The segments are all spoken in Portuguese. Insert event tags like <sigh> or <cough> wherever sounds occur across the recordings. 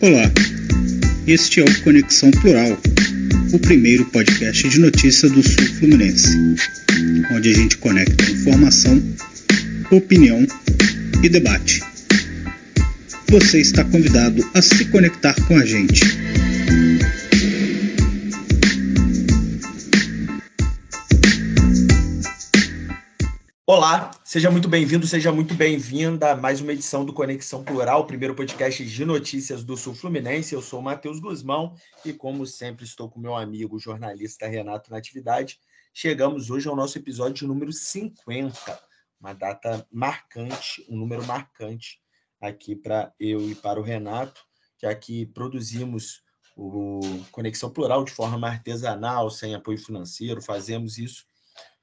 Olá, este é o Conexão Plural, o primeiro podcast de notícia do Sul Fluminense, onde a gente conecta informação, opinião e debate. Você está convidado a se conectar com a gente. Olá, seja muito bem-vindo, seja muito bem-vinda a mais uma edição do Conexão Plural, primeiro podcast de notícias do Sul Fluminense. Eu sou o Matheus Guzmão e, como sempre, estou com meu amigo jornalista Renato Natividade. Chegamos hoje ao nosso episódio número 50, uma data marcante, um número marcante aqui para eu e para o Renato, já que produzimos o Conexão Plural de forma artesanal, sem apoio financeiro, fazemos isso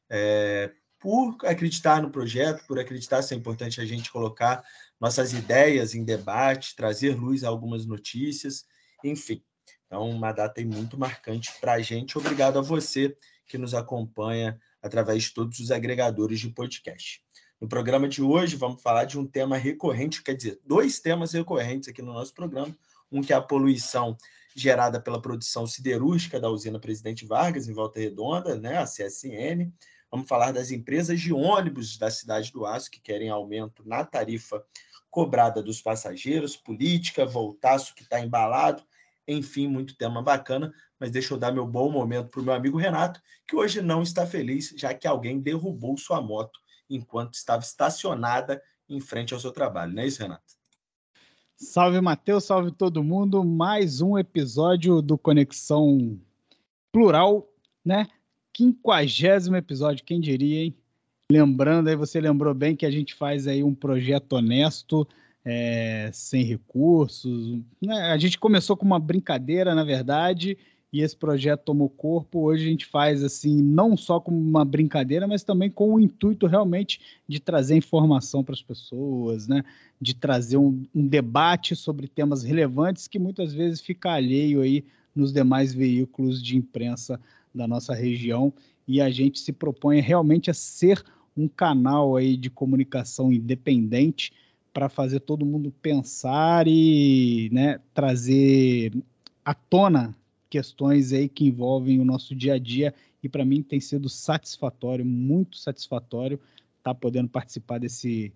é, por acreditar no projeto, por acreditar ser importante a gente colocar nossas ideias em debate, trazer luz a algumas notícias, enfim. Então, uma data muito marcante para a gente. Obrigado a você que nos acompanha através de todos os agregadores de podcast. No programa de hoje, vamos falar de um tema recorrente, quer dizer, dois temas recorrentes aqui no nosso programa. Um que é a poluição gerada pela produção siderúrgica da usina Presidente Vargas, em Volta Redonda, né, a CSN, Vamos falar das empresas de ônibus da cidade do Aço que querem aumento na tarifa cobrada dos passageiros, política, voltaço que está embalado, enfim, muito tema bacana. Mas deixa eu dar meu bom momento para o meu amigo Renato, que hoje não está feliz, já que alguém derrubou sua moto enquanto estava estacionada em frente ao seu trabalho. Não é isso, Renato? Salve, Matheus, salve todo mundo. Mais um episódio do Conexão Plural, né? Quinquagésimo episódio, quem diria, hein? Lembrando aí, você lembrou bem que a gente faz aí um projeto honesto, é, sem recursos. Né? A gente começou com uma brincadeira, na verdade, e esse projeto tomou corpo. Hoje a gente faz assim, não só como uma brincadeira, mas também com o intuito realmente de trazer informação para as pessoas, né? De trazer um, um, debate sobre temas relevantes que muitas vezes fica alheio aí nos demais veículos de imprensa da nossa região e a gente se propõe realmente a ser um canal aí de comunicação independente para fazer todo mundo pensar e né, trazer à tona questões aí que envolvem o nosso dia a dia. E para mim tem sido satisfatório, muito satisfatório estar tá podendo participar desse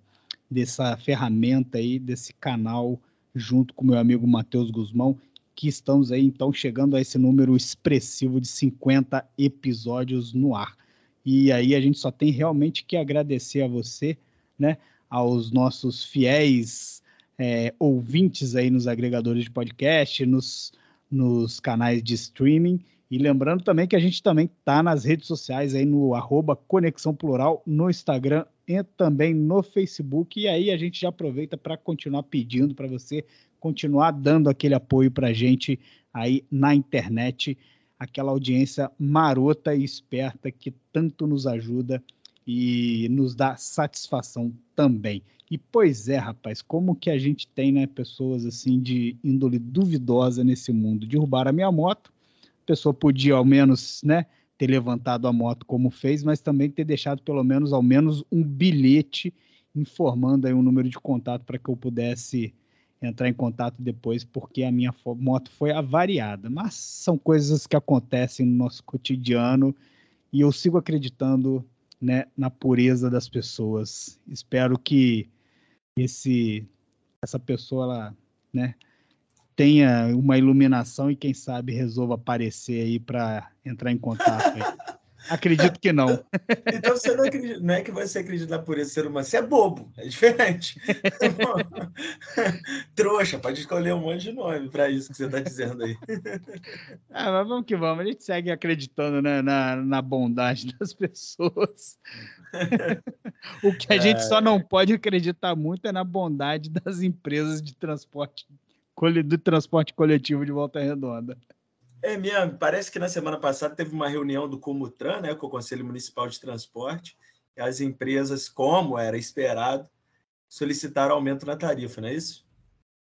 dessa ferramenta aí, desse canal junto com meu amigo Matheus Guzmão que estamos aí então chegando a esse número expressivo de 50 episódios no ar. E aí a gente só tem realmente que agradecer a você, né, aos nossos fiéis é, ouvintes aí nos agregadores de podcast, nos, nos canais de streaming. E lembrando também que a gente também está nas redes sociais aí no arroba Conexão Plural, no Instagram e também no Facebook. E aí a gente já aproveita para continuar pedindo para você continuar dando aquele apoio para a gente aí na internet, aquela audiência marota e esperta que tanto nos ajuda e nos dá satisfação também. E pois é, rapaz, como que a gente tem né, pessoas assim de índole duvidosa nesse mundo? Derrubar a minha moto, a pessoa podia ao menos né, ter levantado a moto como fez, mas também ter deixado pelo menos ao menos um bilhete informando aí um número de contato para que eu pudesse entrar em contato depois porque a minha moto foi avariada. Mas são coisas que acontecem no nosso cotidiano e eu sigo acreditando né, na pureza das pessoas. Espero que esse essa pessoa ela, né, tenha uma iluminação e quem sabe resolva aparecer aí para entrar em contato. <laughs> Acredito que não. <laughs> Então você não acredita, não é que você acredita por esse ser humano, você é bobo, é diferente. <laughs> Trouxa, pode escolher um monte de nome para isso que você está dizendo aí. <laughs> Ah, mas vamos que vamos, a gente segue acreditando né, na, na bondade das pessoas. o que a é... gente só não pode acreditar muito é na bondade das empresas de transporte, do transporte coletivo de Volta Redonda. É mesmo, parece que na semana passada teve uma reunião do Comutran, né, com o Conselho Municipal de Transporte, e as empresas, como era esperado, solicitaram aumento na tarifa, não é isso?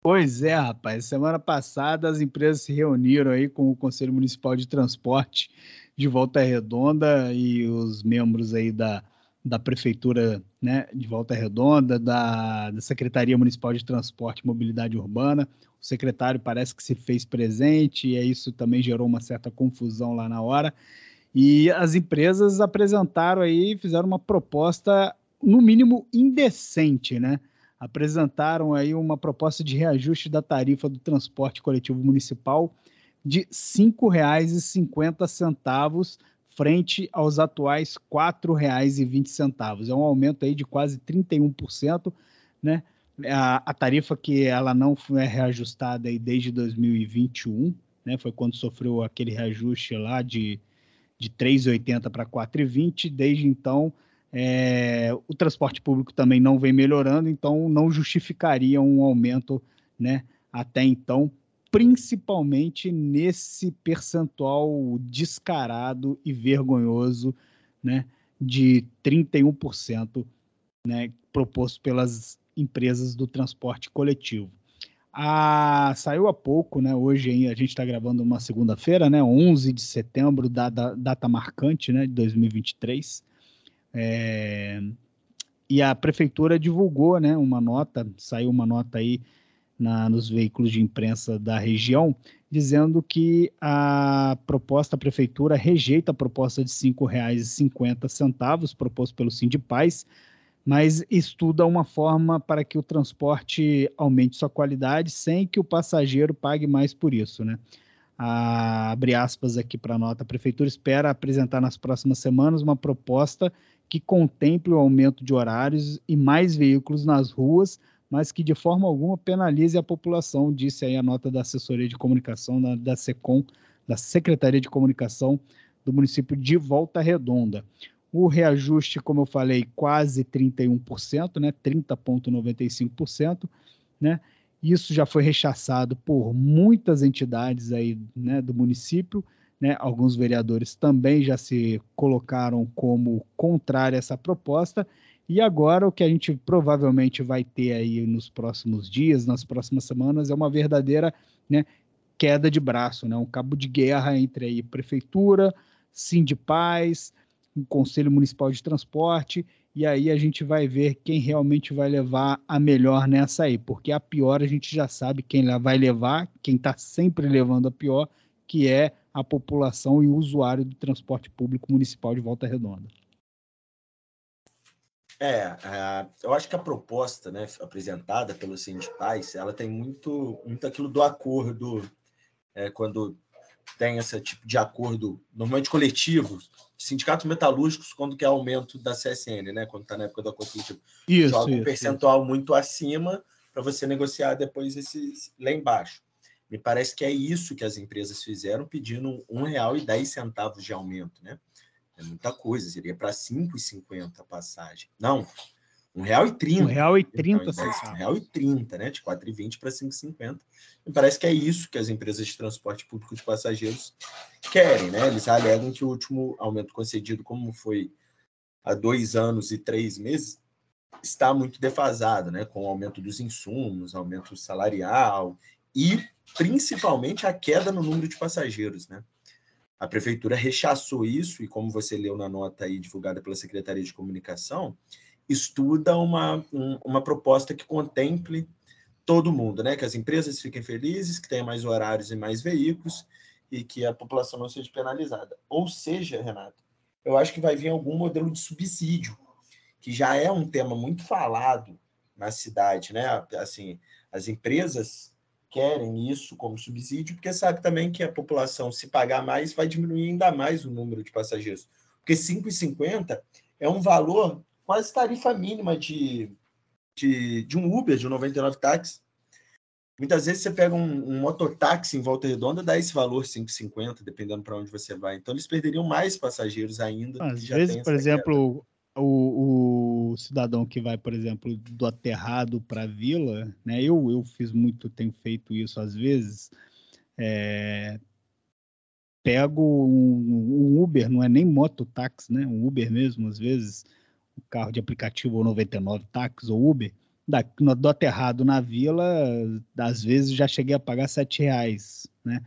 Pois é, rapaz. Semana passada as empresas se reuniram aí com o Conselho Municipal de Transporte de Volta Redonda e os membros aí da, da Prefeitura né, de Volta Redonda, da, da Secretaria Municipal de Transporte e Mobilidade Urbana. O secretário parece que se fez presente e isso também gerou uma certa confusão lá na hora. E as empresas apresentaram aí, fizeram uma proposta, no mínimo, indecente, né? Apresentaram aí uma proposta de reajuste da tarifa do transporte coletivo municipal de R$ 5,50 frente aos atuais R$ 4,20. É um aumento aí de quase 31%, né? A, a, tarifa que ela não foi reajustada aí desde 2021, né? Foi quando sofreu aquele reajuste lá de, de 3,80 para 4,20. Desde então, é, o transporte público também não vem melhorando, então não justificaria um aumento, né? Até então, principalmente nesse percentual descarado e vergonhoso né, de 31% né, proposto pelas empresas do transporte coletivo. Ah, saiu há pouco, né? Hoje a gente está gravando uma segunda-feira, né? 11 de setembro, data, data marcante, né? De 2023. É, e a prefeitura divulgou, né? Uma nota, saiu uma nota aí na, nos veículos de imprensa da região, dizendo que a proposta, a prefeitura rejeita a proposta de R$ 5,50 proposto pelo Sindipaz, mas estuda uma forma para que o transporte aumente sua qualidade sem que o passageiro pague mais por isso, né? A, abre aspas aqui para a nota, a prefeitura espera apresentar nas próximas semanas uma proposta que contemple o aumento de horários e mais veículos nas ruas mas que de forma alguma penalize a população, disse aí a nota da assessoria de comunicação da, da SECOM, da Secretaria de Comunicação do município de Volta Redonda. O reajuste, como eu falei, quase 31%, né, 30,95%, né? Isso já foi rechaçado por muitas entidades aí, né, do município, né? Alguns vereadores também já se colocaram como contrário a essa proposta e agora o que a gente provavelmente vai ter aí nos próximos dias, nas próximas semanas, é uma verdadeira né, queda de braço, né, um cabo de guerra entre aí prefeitura, Sindipaz, o Conselho Municipal de Transporte, e aí a gente vai ver quem realmente vai levar a melhor nessa aí, porque a pior a gente já sabe quem vai levar, quem está sempre levando a pior, que é a população e o usuário do transporte público municipal de Volta Redonda. É, é, eu acho que a proposta né, apresentada pelo Sindipaz, ela tem muito, muito aquilo do acordo, é, quando tem esse tipo de acordo, normalmente coletivo, sindicatos metalúrgicos, quando quer aumento da CSN, né, quando está na época do acordo coletivo. Isso, Joga um percentual isso. muito acima para você negociar depois esse, lá embaixo. Me parece que é isso que as empresas fizeram, pedindo R$ 1,10 de aumento, né? É muita coisa, seria para R$ 5,50 a passagem. Não, R$ 1,30. R$ 1,30. Então, R$ 1,30, né? De R$ 4,20 para R$ 5,50. Me parece que é isso que as empresas de transporte público de passageiros querem, né? Eles alegam que o último aumento concedido, como foi há dois anos e três meses, está muito defasado, né? Com o aumento dos insumos, aumento salarial e principalmente a queda no número de passageiros, né? A prefeitura rechaçou isso e, como você leu na nota aí divulgada pela Secretaria de Comunicação, estuda uma, um, uma proposta que contemple todo mundo, né? Que as empresas fiquem felizes, que tenha mais horários e mais veículos e que a população não seja penalizada. Ou seja, Renato, eu acho que vai vir algum modelo de subsídio, que já é um tema muito falado na cidade, né? Assim, as empresas querem isso como subsídio, porque sabe também que a população, se pagar mais, vai diminuir ainda mais o número de passageiros. Porque 5,50 é um valor quase tarifa mínima de, de, de um Uber, de um 99 táxi. Muitas vezes você pega um, um mototáxi em Volta Redonda, dá esse valor 5,50, dependendo para onde você vai. Então, eles perderiam mais passageiros ainda. Às vezes, por exemplo, o, o, cidadão que vai, por exemplo, do aterrado para a vila, né? Eu, eu fiz muito, tenho feito isso às vezes. É, pego um, um, Uber, não é nem mototáxi, né? Um Uber mesmo, às vezes, um carro de aplicativo ou 99 táxi ou Uber, da, no, do aterrado na vila, às vezes já cheguei a pagar sete reais, né?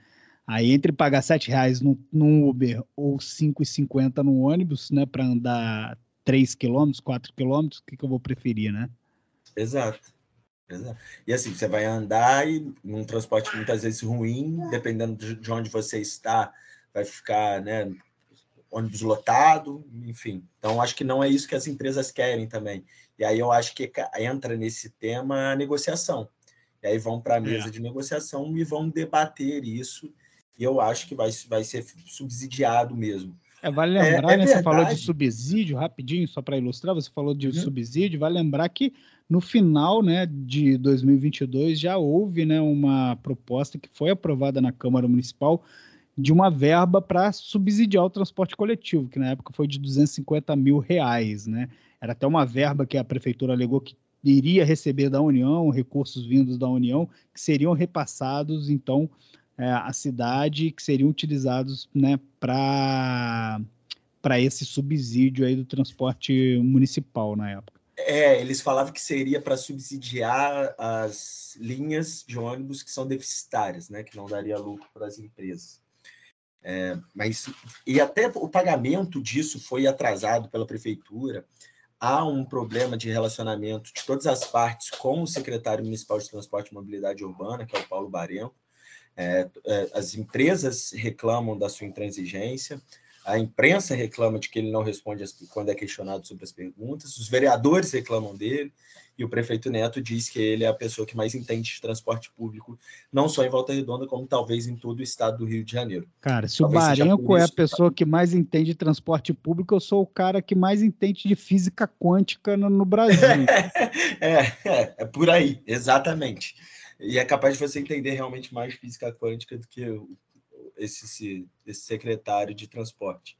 Aí entre pagar sete reais num, num Uber ou 5,50 no ônibus, né, para andar 3 quilômetros, 4 quilômetros, o que, que eu vou preferir, né? Exato. Exato. E assim, você vai andar e num transporte muitas vezes ruim, dependendo de onde você está, vai ficar, né, ônibus lotado, enfim. Então, acho que não é isso que as empresas querem também. E aí eu acho que entra nesse tema a negociação. E aí vão para a mesa é. de negociação e vão debater isso. E eu acho que vai, vai ser subsidiado mesmo. É, vale é, lembrar, é, é né? Você falou de subsídio, rapidinho, só para ilustrar, você falou de uhum. subsídio, vale lembrar que no final né, de 2022 já houve né, uma proposta que foi aprovada na Câmara Municipal de uma verba para subsidiar o transporte coletivo, que na época foi de 250 mil reais. Né? Era até uma verba que a prefeitura alegou que iria receber da União, recursos vindos da União, que seriam repassados, então, é, à cidade, que seriam utilizados né, para esse subsídio aí do transporte municipal na época. É, eles falavam que seria para subsidiar as linhas de ônibus que são deficitárias, né, que não daria lucro para as empresas. É, mas e até o pagamento disso foi atrasado pela prefeitura. Há um problema de relacionamento de todas as partes com o secretário municipal de Transporte e Mobilidade Urbana, que é o Paulo Barenco. É, é, as empresas reclamam da sua intransigência, a imprensa reclama de que ele não responde as, quando é questionado sobre as perguntas, os vereadores reclamam dele, e o prefeito Neto diz que ele é a pessoa que mais entende de transporte público, não só em Volta Redonda, como talvez em todo o estado do Rio de Janeiro. Cara, se talvez o Barenco é a pessoa que mais entende de transporte público, eu sou o cara que mais entende de física quântica no, no Brasil. <laughs> é, é, é por aí, exatamente. E é capaz de você entender realmente mais física quântica do que esse, esse secretário de transporte.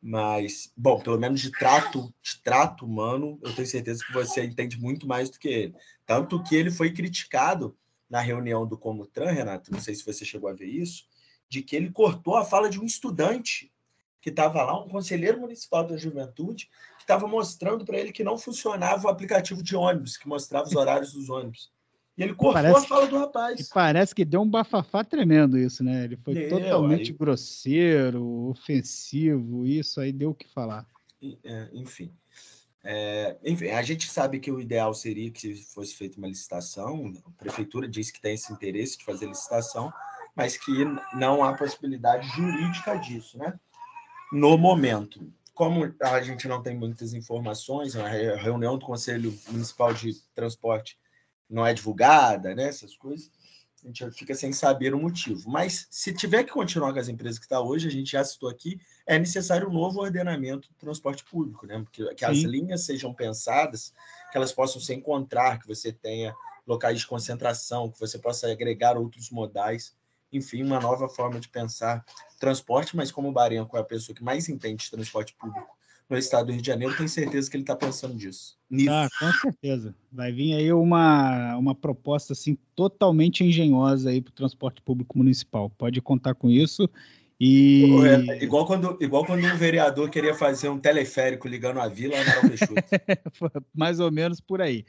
Mas, bom, pelo menos de trato, de trato humano, eu tenho certeza que você entende muito mais do que ele. Tanto que ele foi criticado na reunião do Comutran, Renato, não sei se você chegou a ver isso, de que ele cortou a fala de um estudante que estava lá, um conselheiro municipal da juventude, que estava mostrando para ele que não funcionava o aplicativo de ônibus, que mostrava os horários dos ônibus. E ele cortou parece, a fala do rapaz. E parece que deu um bafafá tremendo isso, né? Ele foi deu, totalmente aí... grosseiro, ofensivo, isso aí deu o que falar. É, enfim. É, enfim, a gente sabe que o ideal seria que fosse feita uma licitação, a prefeitura diz que tem esse interesse de fazer licitação, mas que não há possibilidade jurídica disso, né? No momento. Como a gente não tem muitas informações, a reunião do Conselho Municipal de Transporte não é divulgada, né? Essas coisas. A gente fica sem saber o motivo. Mas se tiver que continuar com as empresas que está hoje, a gente já citou aqui, é necessário um novo ordenamento do transporte público, né? Porque que as linhas sejam pensadas, que elas possam se encontrar, que você tenha locais de concentração, que você possa agregar outros modais, enfim, uma nova forma de pensar transporte, mas como o Barenco é a pessoa que mais entende de transporte público no estado do Rio de Janeiro, tenho certeza que ele está pensando disso. Nisso. Ah, com certeza. Vai vir aí uma, uma proposta assim totalmente engenhosa aí para o transporte público municipal. Pode contar com isso. E... É, igual, quando, igual quando um vereador queria fazer um teleférico ligando a vila <laughs> Mais ou menos por aí.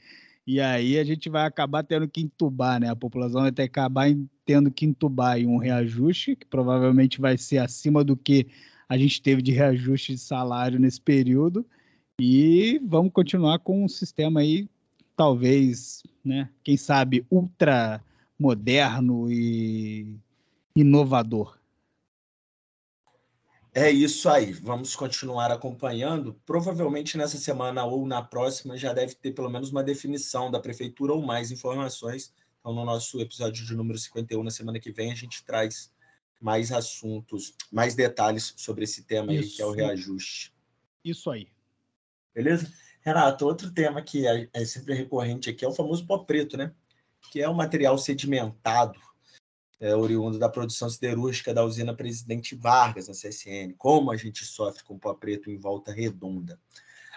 E aí a gente vai acabar tendo que entubar, né? A população vai ter que acabar tendo que entubar em um reajuste, que provavelmente vai ser acima do que a gente teve de reajuste de salário nesse período e vamos continuar com um sistema aí, talvez, né, quem sabe, ultra moderno e inovador. É isso aí, vamos continuar acompanhando. Provavelmente nessa semana ou na próxima já deve ter pelo menos uma definição da prefeitura ou mais informações. Então, no nosso episódio de número 51, na semana que vem, a gente traz mais assuntos, mais detalhes sobre esse tema Isso. aí, que é o reajuste. Isso aí. Beleza? Renato, outro tema que é, é sempre recorrente aqui é o famoso pó preto, né? Que é um material sedimentado, é, oriundo da produção siderúrgica da usina Presidente Vargas, na CSN. Como a gente sofre com pó preto em volta redonda.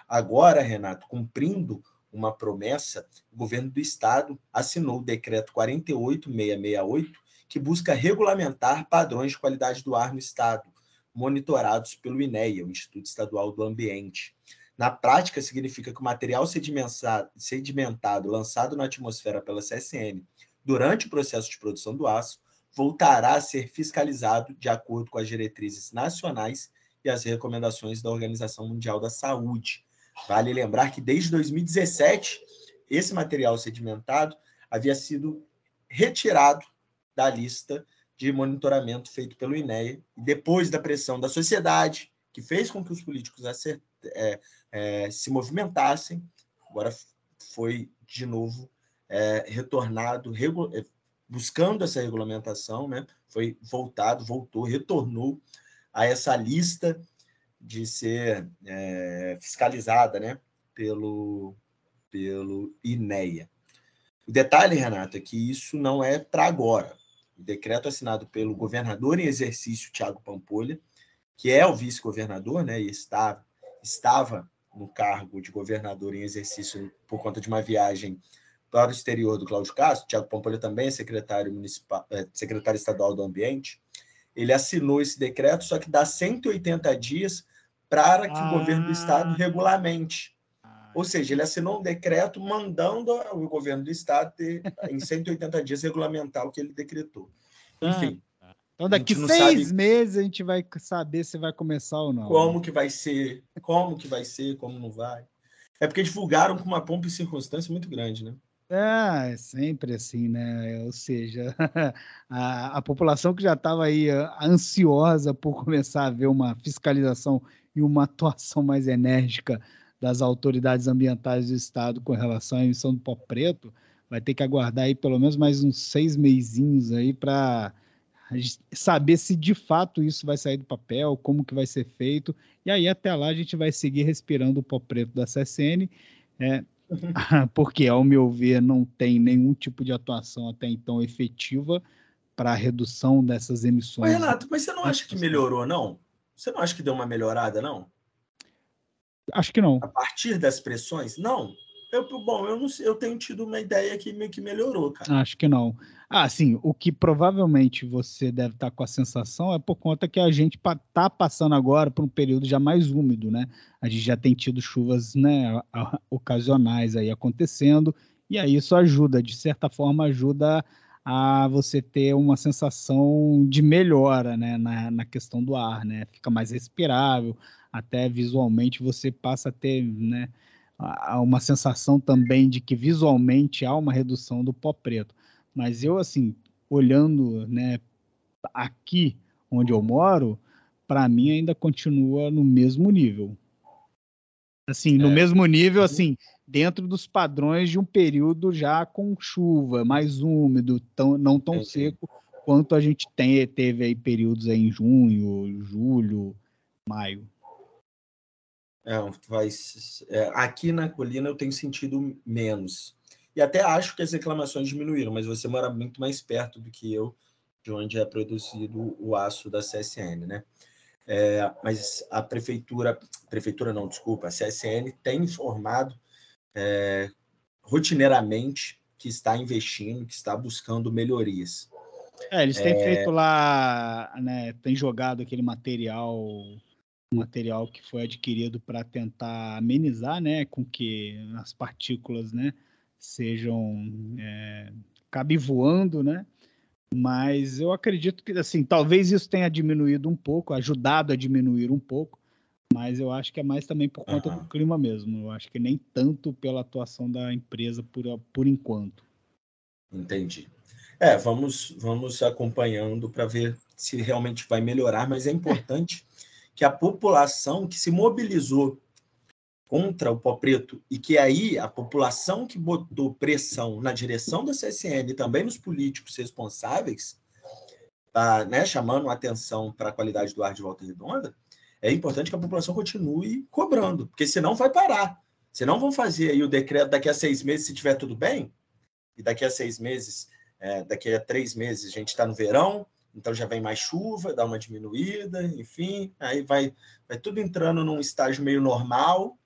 Agora, Renato, cumprindo uma promessa, o governo do estado assinou o decreto 48668, que busca regulamentar padrões de qualidade do ar no Estado, monitorados pelo INEA, o Instituto Estadual do Ambiente. Na prática, significa que o material sedimentado lançado na atmosfera pela CSN durante o processo de produção do aço voltará a ser fiscalizado de acordo com as diretrizes nacionais e as recomendações da Organização Mundial da Saúde. Vale lembrar que desde 2017, esse material sedimentado havia sido retirado da lista de monitoramento feito pelo INEA, depois da pressão da sociedade, que fez com que os políticos acert... é, é, se movimentassem, agora foi de novo é, retornado, regu... É, buscando essa regulamentação, né? foi voltado, voltou, retornou a essa lista de ser é, fiscalizada né? pelo, pelo INEA. O detalhe, Renato, é que isso não é para agora. O decreto assinado pelo governador em exercício, Tiago Pampolha, que é o vice-governador, né, e estava, estava no cargo de governador em exercício por conta de uma viagem para o exterior do Cláudio Castro, Tiago Pampolha também é secretário, municipal, é, secretário estadual do Ambiente, ele assinou esse decreto, só que dá 180 dias para que ah. o governo do estado regulamente. Ou seja, ele assinou um decreto mandando o governo do estado ter, em 180 dias regulamentar o que ele decretou. Ah, Enfim. Ah, então, daqui seis meses a gente vai saber se vai começar ou não. Como que vai ser, como que vai ser, como não vai. É porque divulgaram com uma pompa e circunstância muito grande, né? É, é sempre assim, né? Ou seja, <laughs> a, a população que já estava aí ah, ansiosa por começar a ver uma fiscalização e uma atuação mais enérgica das autoridades ambientais do estado com relação à emissão do pó preto, vai ter que aguardar aí pelo menos mais uns seis meizinhos aí para saber se de fato isso vai sair do papel, como que vai ser feito, e aí até lá a gente vai seguir respirando o pó preto da CSN, é, <laughs> porque ao meu ver não tem nenhum tipo de atuação até então efetiva para a redução dessas emissões. Mas, Renato, mas você não acha que melhorou, não? Você não acha que deu uma melhorada, não? Acho que não. A partir das pressões? Não. Eu, bom, eu, não, eu tenho tido uma ideia que meio que melhorou, cara. Acho que não. Ah, sim, o que provavelmente você deve estar com a sensação é por conta que a gente está passando agora por um período já mais úmido, né? A gente já tem tido chuvas né, ocasionais aí acontecendo, e aí isso ajuda, de certa forma, ajuda a você ter uma sensação de melhora né, na, na questão do ar, né? Fica mais respirável, até visualmente você passa a ter né, uma sensação também de que visualmente há uma redução do pó preto. Mas eu, assim, olhando né, aqui onde eu moro, para mim ainda continua no mesmo nível. Assim, é. no mesmo nível, assim, dentro dos padrões de um período já com chuva, mais úmido, tão, não tão seco quanto a gente tem, teve aí períodos aí em junho, julho, maio. É, vai, é, aqui na colina eu tenho sentido menos. E até acho que as reclamações diminuíram, mas você mora muito mais perto do que eu, de onde é produzido o aço da CSN, né? É, mas a prefeitura, prefeitura não, desculpa, a CSN tem informado é, rotineiramente que está investindo, que está buscando melhorias. É, eles têm é... feito lá, né, tem jogado aquele material material que foi adquirido para tentar amenizar, né, com que as partículas, né, sejam é, cabe voando, né? Mas eu acredito que assim, talvez isso tenha diminuído um pouco, ajudado a diminuir um pouco, mas eu acho que é mais também por conta uhum. do clima mesmo. Eu acho que nem tanto pela atuação da empresa por, por enquanto. Entendi. É, vamos, vamos acompanhando para ver se realmente vai melhorar, mas é importante que a população que se mobilizou contra o pó preto e que aí a população que botou pressão na direção da CSN e também nos políticos responsáveis, tá, né, chamando atenção para a qualidade do ar de Volta Redonda, é importante que a população continue cobrando, porque senão vai parar. Senão vão fazer aí o decreto daqui a seis meses, se tiver tudo bem, e daqui a seis meses, é, daqui a três meses a gente está no verão, então já vem mais chuva, dá uma diminuída, enfim, aí vai, vai tudo entrando num estágio meio normal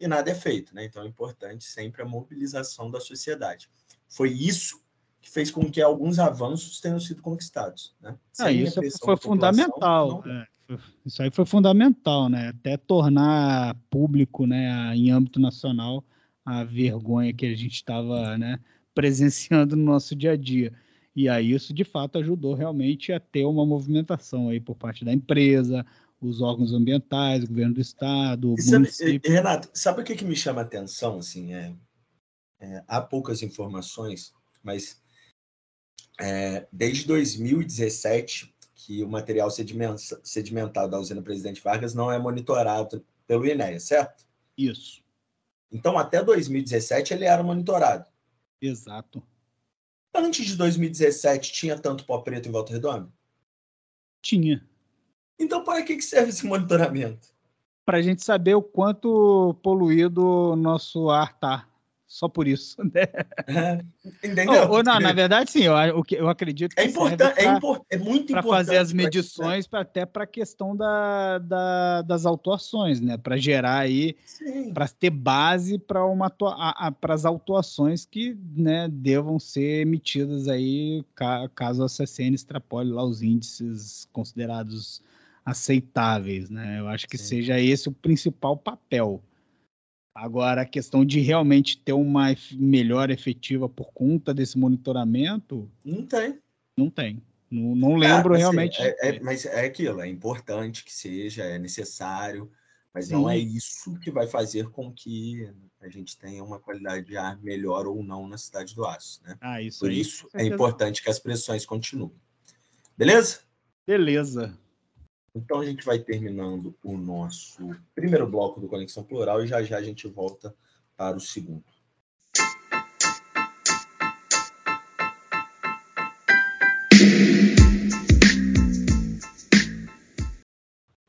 e nada é feito, né? Então é importante sempre a mobilização da sociedade. Foi isso que fez com que alguns avanços tenham sido conquistados, né? Ah, isso foi fundamental. Não... É, isso aí foi fundamental, né? Até tornar público, né, em âmbito nacional, a vergonha que a gente estava, né, presenciando no nosso dia a dia. E aí isso de fato ajudou realmente a ter uma movimentação aí por parte da empresa, os órgãos ambientais, o governo do estado, o sabe, município. Renato, sabe o que, que me chama a atenção? Assim, é, é, há poucas informações, mas é, desde 2017 que o material sedimental da usina Presidente Vargas não é monitorado pelo INEA, certo? Isso. Então, até 2017 ele era monitorado. Exato. Antes de 2017, tinha tanto pó preto em Volta Redonda? Tinha. Então, para que serve esse monitoramento? Para a gente saber o quanto poluído o nosso ar está só por isso. <laughs> Né? Entendeu? Ou, ou, não, na verdade, sim, eu, eu acredito que é, importante, é, import, é muito importante. Para fazer as medições, pra, até para a questão da, da, das autuações, né? Para gerar aí, para ter base para as autuações que né, devam ser emitidas aí, caso a CCN extrapole lá os índices considerados aceitáveis, né? Eu acho que sim. seja esse o principal papel Agora, a questão de realmente ter uma melhor efetiva por conta desse monitoramento. Não tem. Não tem. Não, não lembro ah, realmente. É, é, mas é aquilo, é importante que seja, é necessário, mas Sim. não é isso que vai fazer com que a gente tenha uma qualidade de ar melhor ou não na cidade do Aço. Né? Ah, isso Por aí, isso é importante que as pressões continuem. Beleza? Beleza. Então a gente vai terminando o nosso primeiro bloco do Conexão Plural e já já a gente volta para o segundo.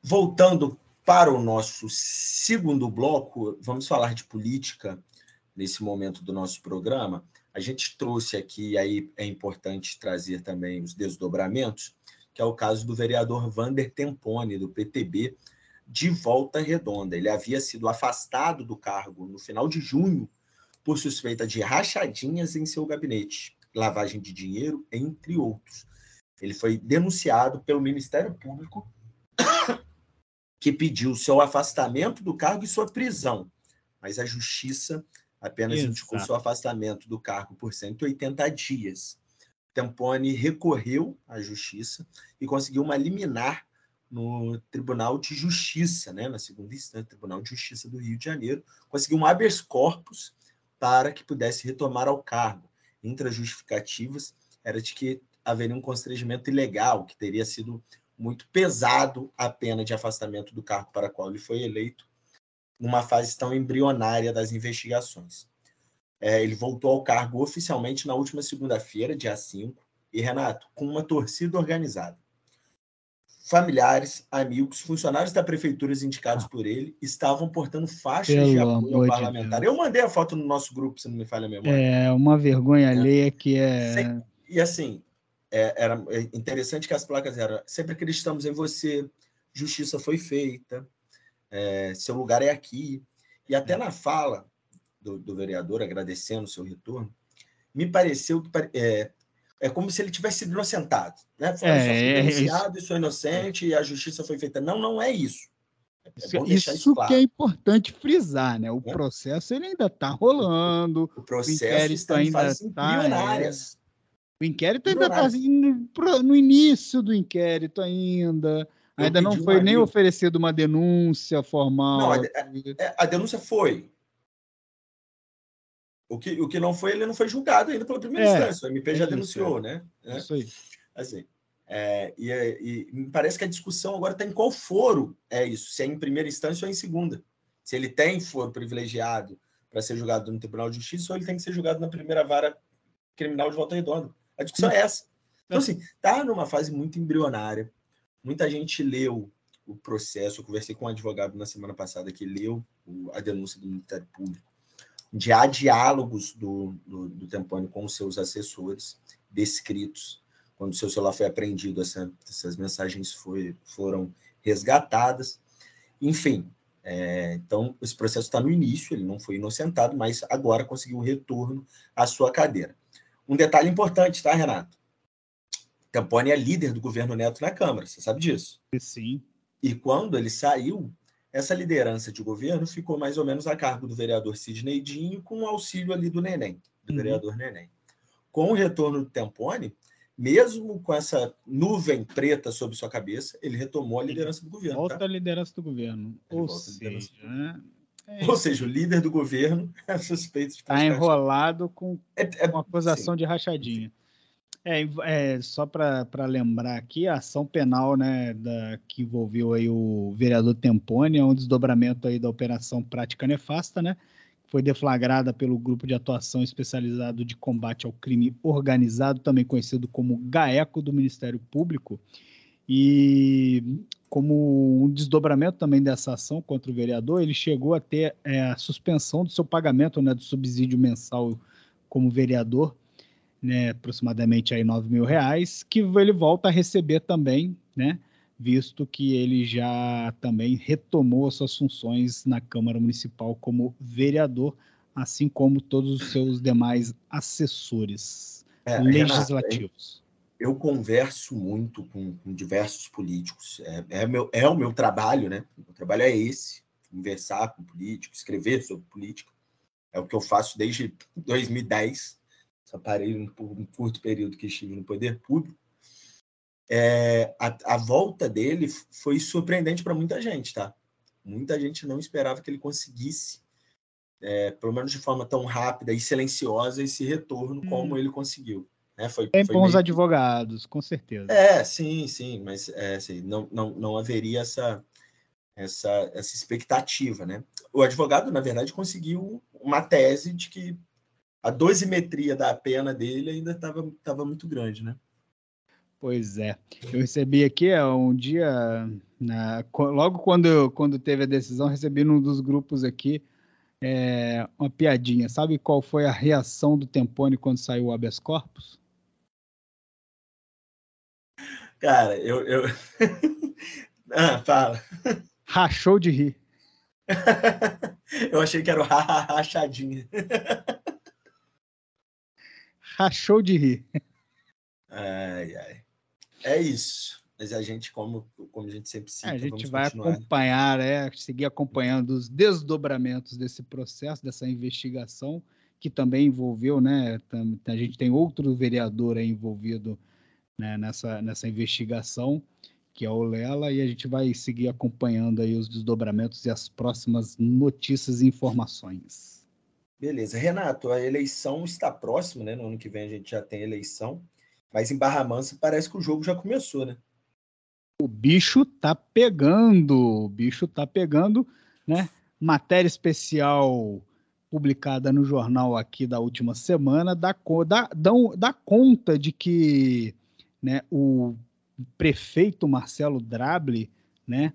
Voltando para o nosso segundo bloco, vamos falar de política nesse momento do nosso programa. A gente trouxe aqui, aí é importante trazer também os desdobramentos que é o caso do vereador Vander Tempone, do PTB, de Volta Redonda. Ele havia sido afastado do cargo no final de junho por suspeita de rachadinhas em seu gabinete, lavagem de dinheiro, entre outros. Ele foi denunciado pelo Ministério Público, <coughs> que pediu seu afastamento do cargo e sua prisão. Mas a Justiça apenas Exato. indicou seu afastamento do cargo por 180 dias. Tempone recorreu à justiça e conseguiu uma liminar no Tribunal de Justiça, né, na segunda instância, Tribunal de Justiça do Rio de Janeiro, conseguiu um habeas corpus para que pudesse retomar ao cargo. Entre as justificativas era de que haveria um constrangimento ilegal, que teria sido muito pesado a pena de afastamento do cargo para o qual ele foi eleito, numa fase tão embrionária das investigações. É, ele voltou ao cargo oficialmente na última segunda-feira, dia 5, e Renato, com uma torcida organizada. Familiares, amigos, funcionários da prefeitura indicados por ele estavam portando faixas Pelo de apoio ao parlamentar. De Eu mandei a foto no nosso grupo, se não me falha a memória. É uma vergonha é. alheia que é. E assim, é, era interessante que as placas eram: sempre acreditamos em você, justiça foi feita, é, seu lugar é aqui. E até é. na fala, do, do vereador, agradecendo o seu retorno, me pareceu que é, é como se ele tivesse sido inocentado. Né? Falando, é, é denunciado e sou inocente e a justiça foi feita. Não, não é isso. É isso, isso claro. que é importante frisar, né? O é. processo ele ainda está rolando. O processo o está ainda está é. O inquérito ainda está no início do inquérito ainda. Eu ainda não foi nem oferecido uma denúncia formal. Não, a, a, a denúncia foi. O que, o que não foi, ele não foi julgado ainda pela primeira é, instância. O MP já é denunciou, isso, né? É. Isso aí. Assim, é, e, e, me parece que a discussão agora está em qual foro é isso, se é em primeira instância ou em segunda. Se ele tem foro privilegiado para ser julgado no Tribunal de Justiça ou ele tem que ser julgado na primeira vara criminal de volta redonda. A discussão é essa. Então, assim, está numa fase muito embrionária. Muita gente leu o processo. Eu conversei com um advogado na semana passada que leu a denúncia do Ministério Público de há diálogos do, do, do Tempone com os seus assessores descritos. Quando o seu celular foi apreendido, essa, essas mensagens foi, foram resgatadas. Enfim, é, então esse processo está no início, ele não foi inocentado, mas agora conseguiu o retorno à sua cadeira. Um detalhe importante, tá, Renato? Tempone é líder do governo Neto na Câmara, você sabe disso? Sim. E quando ele saiu, essa liderança de governo ficou mais ou menos a cargo do vereador Sidney Dinho, com o auxílio ali do Neném, do uhum. vereador Neném. Com o retorno do Tempone, mesmo com essa nuvem preta sobre sua cabeça, ele retomou a liderança do governo. Volta tá? a liderança do governo. Ou seja, né? é Ou seja, o líder do governo <laughs> é suspeito de Está enrolado com, é, é, uma acusação sim. de rachadinha. É, é só para lembrar aqui, a ação penal né, da, que envolveu aí o vereador Tempone é um desdobramento aí da Operação Prática Nefasta, né? Foi deflagrada pelo Grupo de Atuação Especializado de Combate ao Crime Organizado, também conhecido como GAECO do Ministério Público. E como um desdobramento também dessa ação contra o vereador, ele chegou a ter é, a suspensão do seu pagamento né, do subsídio mensal como vereador né, aproximadamente aí 9 mil reais, que ele volta a receber também, né, visto que ele já também retomou suas funções na Câmara Municipal como vereador, assim como todos os seus demais assessores é, legislativos. eu, eu, converso muito com, com diversos políticos, é, é, meu, é o meu trabalho, né? O trabalho é esse, conversar com políticos, escrever sobre política. É o que eu faço desde 2010 só parei por um curto período que estive no poder público, é, a, a, volta dele foi surpreendente para muita gente, tá? Muita gente não esperava que ele conseguisse, é, pelo menos de forma tão rápida e silenciosa, esse retorno hum. como ele conseguiu. Né? Foi, Tem foi bons meio... advogados, com certeza. É, sim, sim, mas é, assim, não, não, não haveria essa, essa, essa expectativa, né? O advogado, na verdade, conseguiu uma tese de que a dosimetria da pena dele ainda estava tava muito grande, né? Pois é. Eu recebi aqui um dia, na, logo quando, quando teve a decisão, recebi num dos grupos aqui é, uma piadinha. Sabe qual foi a reação do Tempone quando saiu o habeas corpus? Cara, eu. eu... <laughs> ah, fala. Rachou de rir. <laughs> eu achei que era o rachadinha <laughs> rachou de rir. Ai, ai. É isso. Mas a gente, como, como a gente sempre cita, a gente vai continuar. acompanhar, é, seguir acompanhando os desdobramentos desse processo, dessa investigação, que também envolveu, né? A gente tem outro vereador envolvido né, nessa, nessa investigação, que é o Lela, e a gente vai seguir acompanhando aí os desdobramentos e as próximas notícias e informações. Beleza. Renato, a eleição está próxima, né? No ano que vem a gente já tem eleição, mas em Barra Mansa parece que o jogo já começou, né? O bicho tá pegando, o bicho tá pegando, né? Matéria especial publicada no jornal aqui da última semana dá, dá, dá, dá conta de que né, o prefeito Marcelo Drable, né,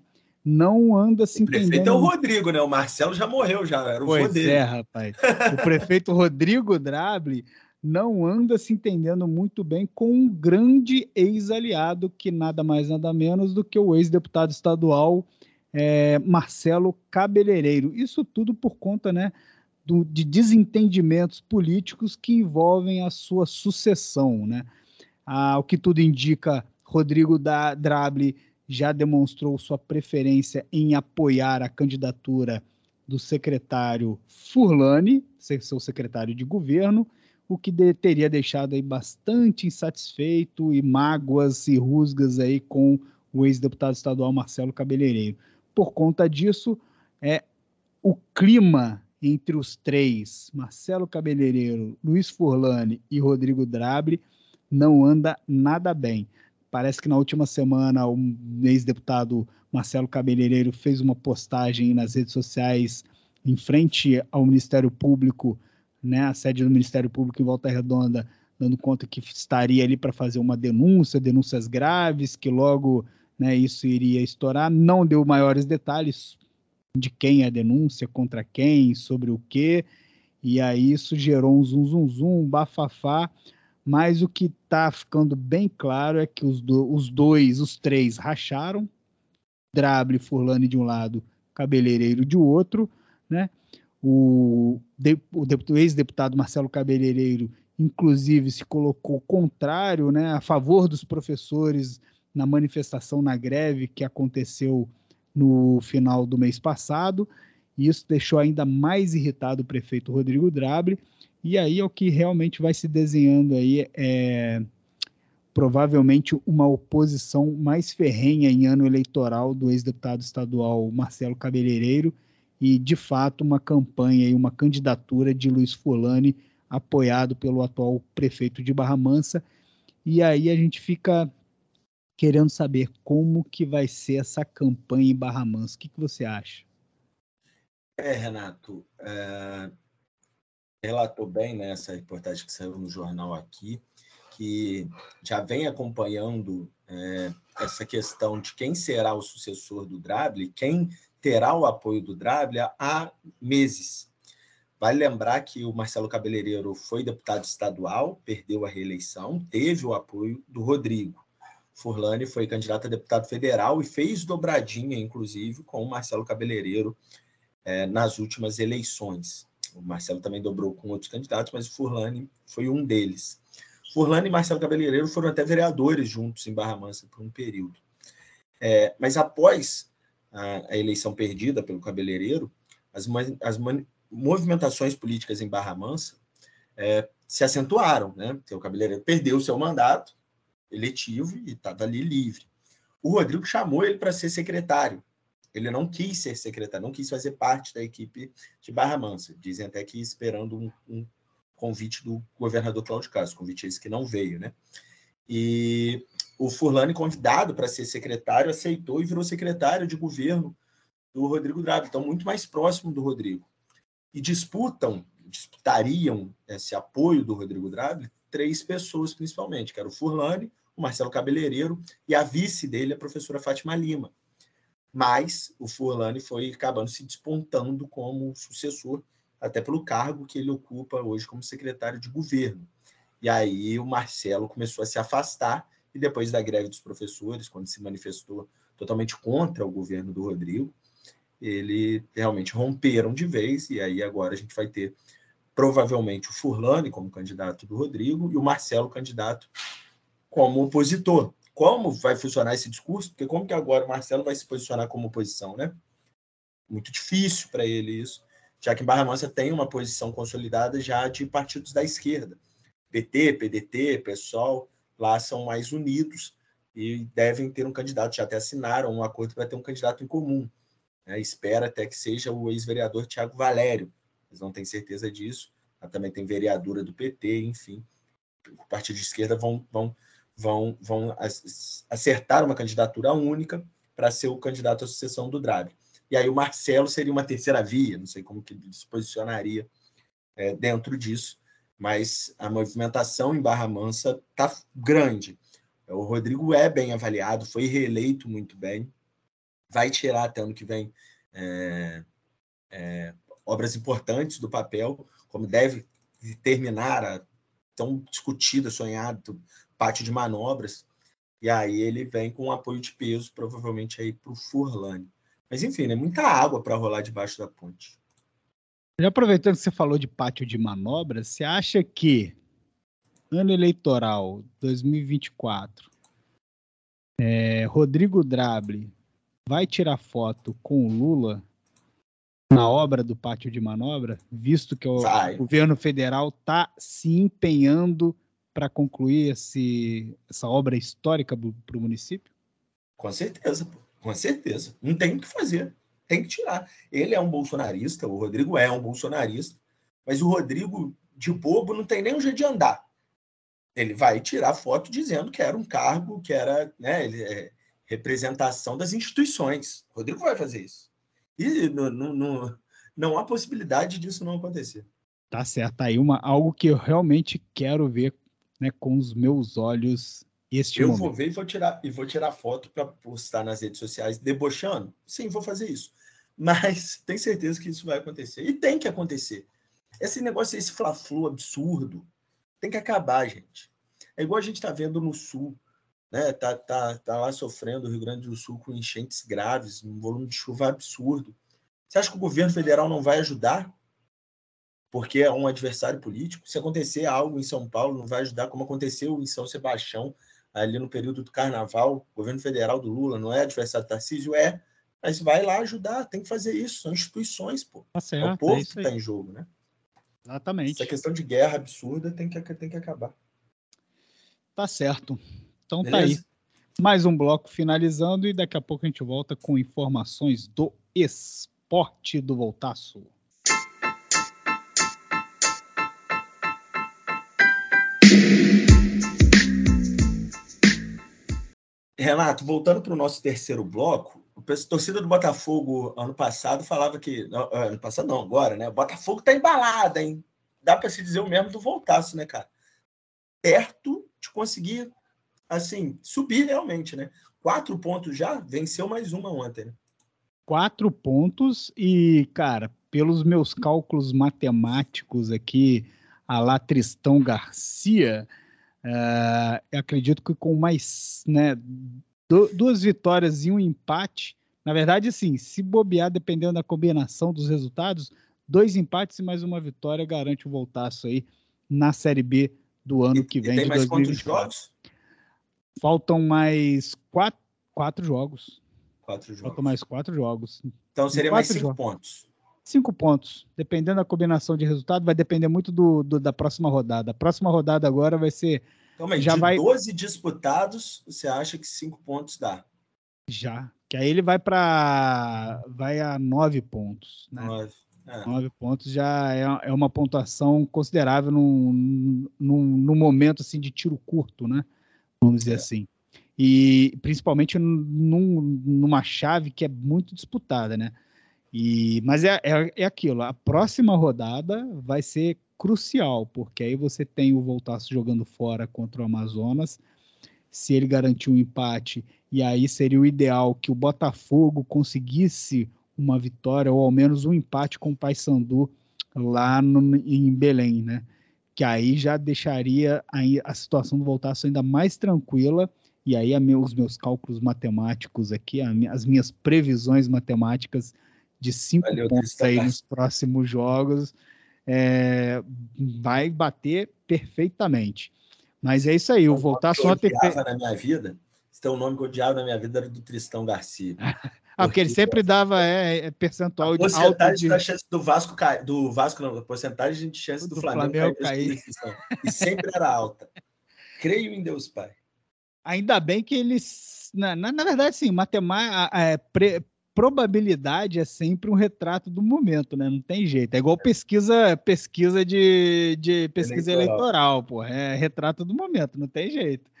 não anda se entendendo. O prefeito é o Rodrigo, né? O Marcelo já morreu, já era o pois é, rapaz. O prefeito Rodrigo Drable não anda se entendendo muito bem com um grande ex-aliado, que nada mais nada menos do que o ex-deputado estadual é, Marcelo Cabeleireiro. Isso tudo por conta, né? Do, de desentendimentos políticos que envolvem a sua sucessão, né? Ah, o que tudo indica, Rodrigo da Drable já demonstrou sua preferência em apoiar a candidatura do secretário Furlani, seu secretário de governo, o que de, teria deixado aí bastante insatisfeito e mágoas e rusgas aí com o ex-deputado estadual Marcelo Cabeleireiro. Por conta disso, é o clima entre os três, Marcelo Cabeleireiro, Luiz Furlani e Rodrigo Drabre, não anda nada bem. Parece que na última semana o ex-deputado Marcelo Cabeleireiro fez uma postagem nas redes sociais em frente ao Ministério Público, né, a sede do Ministério Público em Volta Redonda, dando conta que estaria ali para fazer uma denúncia, denúncias graves, que logo né, isso iria estourar. Não deu maiores detalhes de quem é a denúncia, contra quem, sobre o quê. E aí isso gerou um zum, zum, zum, um bafafá mas o que está ficando bem claro é que os, do, os dois, os três, racharam. Drable, Furlane de um lado, Cabeleireiro de outro, né? O, de, o ex-deputado Marcelo Cabeleireiro, inclusive, se colocou contrário, né, a favor dos professores na manifestação na greve que aconteceu no final do mês passado. E isso deixou ainda mais irritado o prefeito Rodrigo Drable e aí é o que realmente vai se desenhando aí é provavelmente uma oposição mais ferrenha em ano eleitoral do ex-deputado estadual Marcelo Cabeleireiro e, de fato, uma campanha e uma candidatura de Luiz Fulani apoiado pelo atual prefeito de Barra Mansa. E aí a gente fica querendo saber como que vai ser essa campanha em Barra Mansa. O que, que você acha? É, Renato, é... relatou bem né, essa reportagem que saiu no jornal aqui, que já vem acompanhando é, essa questão de quem será o sucessor do Drable, quem terá o apoio do Drable há meses. Vale lembrar que o Marcelo Cabeleireiro foi deputado estadual, perdeu a reeleição, teve o apoio do Rodrigo. Furlani foi candidato a deputado federal e fez dobradinha, inclusive, com o Marcelo Cabeleireiro é, nas últimas eleições. O Marcelo também dobrou com outros candidatos, mas o Furlani foi um deles. Furlani e Marcelo Cabeleireiro foram até vereadores juntos em Barra Mansa por um período. É, mas após a, a, eleição perdida pelo Cabeleireiro, as, as movimentações políticas em Barra Mansa é, se acentuaram. Né? Porque o Cabeleireiro perdeu o seu mandato eletivo e estava ali livre. O Rodrigo chamou ele para ser secretário. Ele não quis ser secretário, não quis fazer parte da equipe de Barra Mansa. Dizem até que esperando um, um convite do governador Cláudio Castro, convite esse que não veio, né? E o Furlani, convidado para ser secretário, aceitou e virou secretário de governo do Rodrigo Draghi, então muito mais próximo do Rodrigo e disputam, disputariam esse apoio do Rodrigo Draghi três pessoas principalmente, que era o Furlani, o Marcelo Cabeleireiro e a vice dele, a professora Fátima Lima. Mas o Furlani foi acabando se despontando como sucessor, até pelo cargo que ele ocupa hoje como secretário de governo. E aí o Marcelo começou a se afastar e depois da greve dos professores, quando se manifestou totalmente contra o governo do Rodrigo, ele realmente romperam de vez, e aí agora a gente vai ter provavelmente o Furlani como candidato do Rodrigo e o Marcelo candidato como opositor. Como vai funcionar esse discurso? Porque como que agora o Marcelo vai se posicionar como oposição, né? Muito difícil para ele isso, já que Barra Mansa tem uma posição consolidada já de partidos da esquerda. PT, PDT, PSOL, lá são mais unidos e devem ter um candidato, já até assinaram um acordo para ter um candidato em comum. Né? Espera até que seja o ex-vereador Tiago Valério, eles não têm certeza disso. Também tem vereadora do PT, enfim. O partido de esquerda vão, vão, vão, vão acertar uma candidatura única para ser o candidato à sucessão do Draghi. E aí o Marcelo seria uma terceira via, não sei como que ele se posicionaria é, dentro disso, mas a movimentação em Barra Mansa está grande. O Rodrigo é bem avaliado, foi reeleito muito bem, vai tirar até ano que vem é, é, obras importantes do papel, como deve terminar a tão discutida, sonhado pátio de manobras, e aí ele vem com um apoio de peso, provavelmente aí para o Furlane. Mas enfim, é né, muita água para rolar debaixo da ponte. Já aproveitando que você falou de pátio de manobras, você acha que ano eleitoral 2024, é, Rodrigo Drable vai tirar foto com o Lula na obra do pátio de manobra, visto que o vai. governo federal está se empenhando para concluir esse, essa obra histórica para o município? Com certeza, com certeza. Não tem o que fazer, tem que tirar. Ele é um bolsonarista, o Rodrigo é um bolsonarista, mas o Rodrigo de bobo não tem nem um jeito de andar. Ele vai tirar foto dizendo que era um cargo, que era, né, ele é, representação das instituições. O Rodrigo vai fazer isso. E não, não, não há possibilidade disso não acontecer. Tá certo. Tá aí uma, algo que eu realmente quero ver né, com os meus olhos este eu momento. vou ver e vou tirar, e vou tirar foto para postar nas redes sociais debochando. Sim, vou fazer isso. <laughs> Mas tenho certeza que isso vai acontecer. E tem que acontecer. Esse negócio, esse fla-flu absurdo, tem que acabar, gente. É igual a gente está vendo no Sul né? Tá, tá, tá lá sofrendo o Rio Grande do Sul com enchentes graves, um volume de chuva absurdo. Você acha que o governo federal não vai ajudar? Porque é um adversário político? Se acontecer algo em São Paulo, não vai ajudar, como aconteceu em São Sebastião, ali no período do carnaval, o governo federal do Lula não é adversário do Tarcísio? É, mas vai lá ajudar, tem que fazer isso, são instituições, pô. Tá certo, é o povo é que está em jogo, né? Exatamente. Essa questão de guerra absurda tem que, tem que acabar. Tá certo. Então Beleza? tá aí. Mais um bloco finalizando e daqui a pouco a gente volta com informações do esporte do Voltaço. Renato, voltando para o nosso terceiro bloco, a torcida do Botafogo ano passado falava que. É, ano passado não, agora, né? O Botafogo tá embalado, hein? Dá para se dizer o mesmo do Voltaço, né, cara? Perto de conseguir, assim, subir realmente, né? Quatro pontos já, venceu mais uma ontem, né? Quatro pontos e, cara, pelos meus cálculos matemáticos aqui, a lá Tristão Garcia, uh, eu acredito que com mais, né, duas vitórias e um empate. Na verdade, sim, se bobear, dependendo da combinação dos resultados, dois empates e mais uma vitória garante o voltaço aí na Série B do ano que vem. E tem mais quantos jogos? Faltam mais quatro, quatro jogos. Quatro jogos. Faltam mais quatro jogos. Então seria mais cinco jogos. pontos. Cinco pontos. Dependendo da combinação de resultado, vai depender muito do, do da próxima rodada. A próxima rodada agora vai ser então, mas já de vai... 12 disputados, você acha que 5 pontos dá? Já. Que aí ele vai para. Vai a 9 pontos. Né? 9. É. 9 pontos já é, é uma pontuação considerável num, num, num momento assim, de tiro curto, né? Vamos dizer é. assim. E principalmente num, numa chave que é muito disputada, né? E, mas é, é, é aquilo, a próxima rodada vai ser crucial, porque aí você tem o Voltaço jogando fora contra o Amazonas. Se ele garantir um empate, e aí seria o ideal que o Botafogo conseguisse uma vitória ou ao menos um empate com o Paysandu lá no, em Belém, né? Que aí já deixaria a, a situação do Voltaço ainda mais tranquila. E aí os meus cálculos matemáticos aqui, as minhas previsões matemáticas de cinco Valeu, pontos aí nos próximos jogos, é, vai bater perfeitamente. Mas é isso aí, o voltar só ter na minha vida, se tem um nome que eu odiava na minha vida era do Tristão Garcia. <laughs> ah, porque ele sempre dava é, é percentual a porcentagem alto de... da chance do Vasco cair, do Vasco não, a porcentagem de chance do, do Flamengo, Flamengo cair, cair. e sempre era alta. Creio em Deus Pai. Ainda bem que eles, na, na, na verdade, sim, matemática, é, pre, probabilidade é sempre um retrato do momento, né? Não tem jeito. É igual pesquisa, pesquisa de, de pesquisa eleitoral, eleitoral pô. É retrato do momento, não tem jeito.